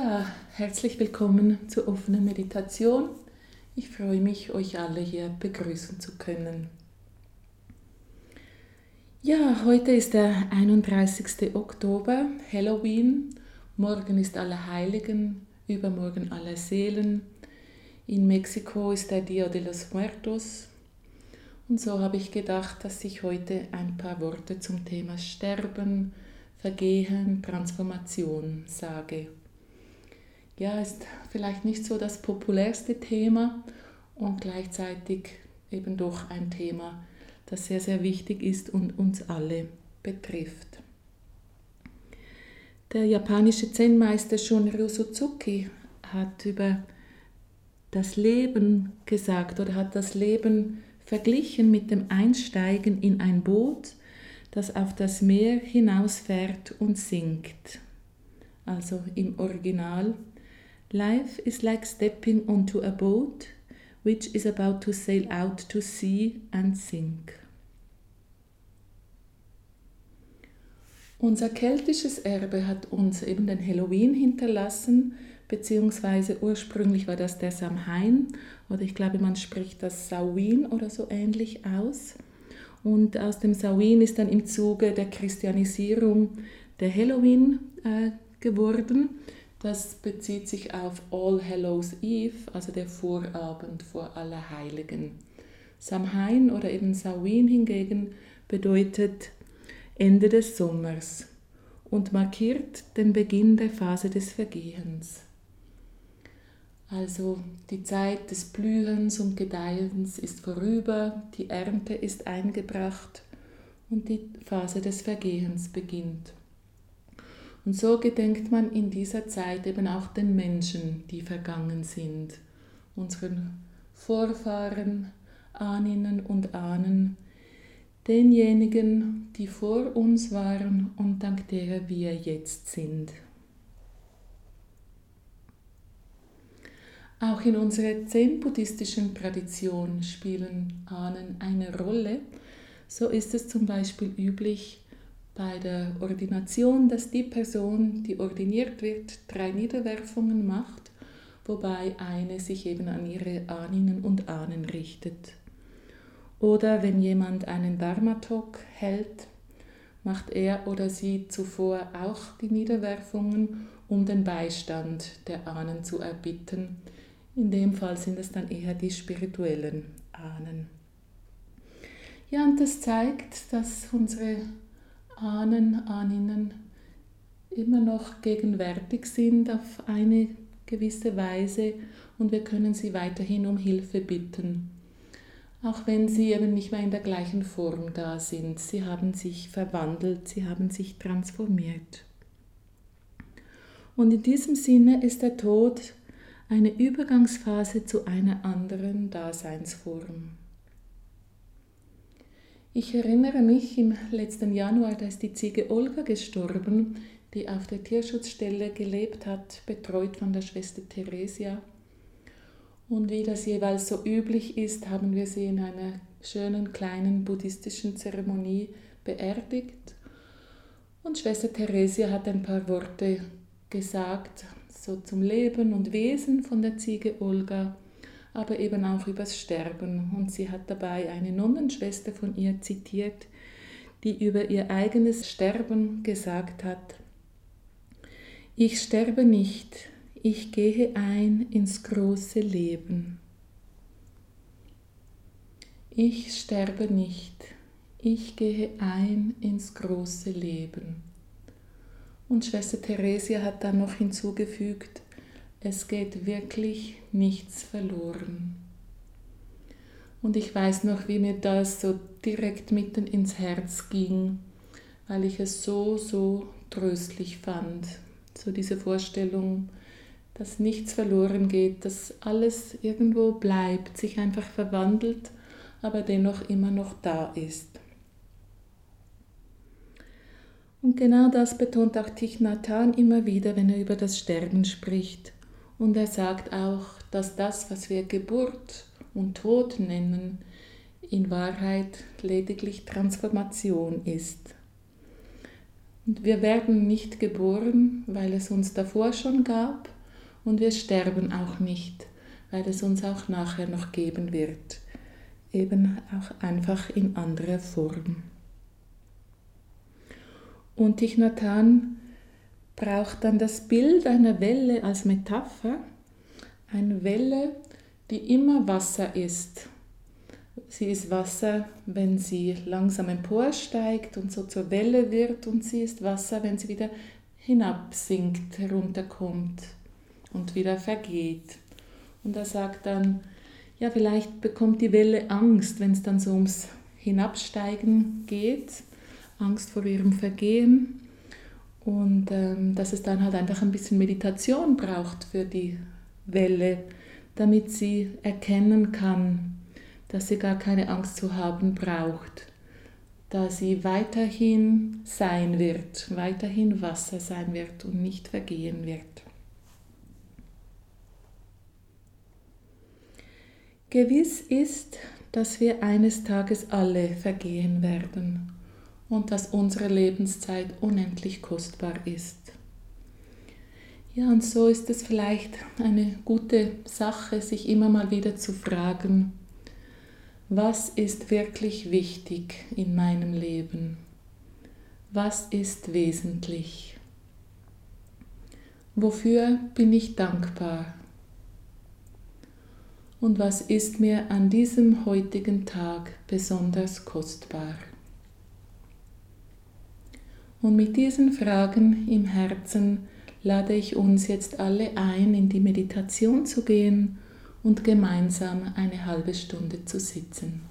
Ja, herzlich willkommen zur offenen Meditation. Ich freue mich, euch alle hier begrüßen zu können. Ja, heute ist der 31. Oktober, Halloween. Morgen ist Allerheiligen, übermorgen Allerseelen. In Mexiko ist der Dia de los Muertos. Und so habe ich gedacht, dass ich heute ein paar Worte zum Thema Sterben, Vergehen, Transformation sage ja, ist vielleicht nicht so das populärste Thema und gleichzeitig eben doch ein Thema, das sehr, sehr wichtig ist und uns alle betrifft. Der japanische Zen-Meister Shunryu Suzuki hat über das Leben gesagt oder hat das Leben verglichen mit dem Einsteigen in ein Boot, das auf das Meer hinausfährt und sinkt. Also im Original Life is like stepping onto a boat which is about to sail out to sea and sink. Unser keltisches Erbe hat uns eben den Halloween hinterlassen, beziehungsweise ursprünglich war das der Samhain oder ich glaube, man spricht das Samhain oder so ähnlich aus. Und aus dem Samhain ist dann im Zuge der Christianisierung der Halloween äh, geworden. Das bezieht sich auf All Hallows Eve, also der Vorabend vor Allerheiligen. Samhain oder eben Samhain hingegen bedeutet Ende des Sommers und markiert den Beginn der Phase des Vergehens. Also die Zeit des Blühens und Gedeihens ist vorüber, die Ernte ist eingebracht und die Phase des Vergehens beginnt. Und so gedenkt man in dieser Zeit eben auch den Menschen, die vergangen sind, unseren Vorfahren, Ahninnen und Ahnen, denjenigen, die vor uns waren und dank derer wir jetzt sind. Auch in unserer zen-buddhistischen Tradition spielen Ahnen eine Rolle. So ist es zum Beispiel üblich, bei der Ordination, dass die Person, die ordiniert wird, drei Niederwerfungen macht, wobei eine sich eben an ihre Ahninnen und Ahnen richtet. Oder wenn jemand einen Dharmatok hält, macht er oder sie zuvor auch die Niederwerfungen, um den Beistand der Ahnen zu erbitten. In dem Fall sind es dann eher die spirituellen Ahnen. Ja, und das zeigt, dass unsere Ahnen, Ahninnen immer noch gegenwärtig sind auf eine gewisse Weise und wir können sie weiterhin um Hilfe bitten. Auch wenn sie eben nicht mehr in der gleichen Form da sind. Sie haben sich verwandelt, sie haben sich transformiert. Und in diesem Sinne ist der Tod eine Übergangsphase zu einer anderen Daseinsform. Ich erinnere mich, im letzten Januar, da ist die Ziege Olga gestorben, die auf der Tierschutzstelle gelebt hat, betreut von der Schwester Theresia. Und wie das jeweils so üblich ist, haben wir sie in einer schönen kleinen buddhistischen Zeremonie beerdigt. Und Schwester Theresia hat ein paar Worte gesagt, so zum Leben und Wesen von der Ziege Olga aber eben auch übers Sterben. Und sie hat dabei eine Nonnenschwester von ihr zitiert, die über ihr eigenes Sterben gesagt hat, ich sterbe nicht, ich gehe ein ins große Leben. Ich sterbe nicht, ich gehe ein ins große Leben. Und Schwester Theresia hat dann noch hinzugefügt, es geht wirklich nichts verloren. Und ich weiß noch, wie mir das so direkt mitten ins Herz ging, weil ich es so, so tröstlich fand. So diese Vorstellung, dass nichts verloren geht, dass alles irgendwo bleibt, sich einfach verwandelt, aber dennoch immer noch da ist. Und genau das betont auch Thich Nhat Hanh immer wieder, wenn er über das Sterben spricht. Und er sagt auch, dass das, was wir Geburt und Tod nennen, in Wahrheit lediglich Transformation ist. Und wir werden nicht geboren, weil es uns davor schon gab, und wir sterben auch nicht, weil es uns auch nachher noch geben wird, eben auch einfach in anderer Form. Und Thich braucht dann das Bild einer Welle als Metapher, eine Welle, die immer Wasser ist. Sie ist Wasser, wenn sie langsam emporsteigt und so zur Welle wird und sie ist Wasser, wenn sie wieder hinabsinkt, herunterkommt und wieder vergeht. Und er sagt dann, ja, vielleicht bekommt die Welle Angst, wenn es dann so ums Hinabsteigen geht, Angst vor ihrem Vergehen. Und ähm, dass es dann halt einfach ein bisschen Meditation braucht für die Welle, damit sie erkennen kann, dass sie gar keine Angst zu haben braucht, da sie weiterhin sein wird, weiterhin Wasser sein wird und nicht vergehen wird. Gewiss ist, dass wir eines Tages alle vergehen werden und dass unsere Lebenszeit unendlich kostbar ist. Ja, und so ist es vielleicht eine gute Sache, sich immer mal wieder zu fragen, was ist wirklich wichtig in meinem Leben? Was ist wesentlich? Wofür bin ich dankbar? und was ist mir an diesem heutigen Tag besonders kostbar? Und mit diesen Fragen im Herzen lade ich uns jetzt alle ein, in die Meditation zu gehen und gemeinsam eine halbe Stunde zu sitzen.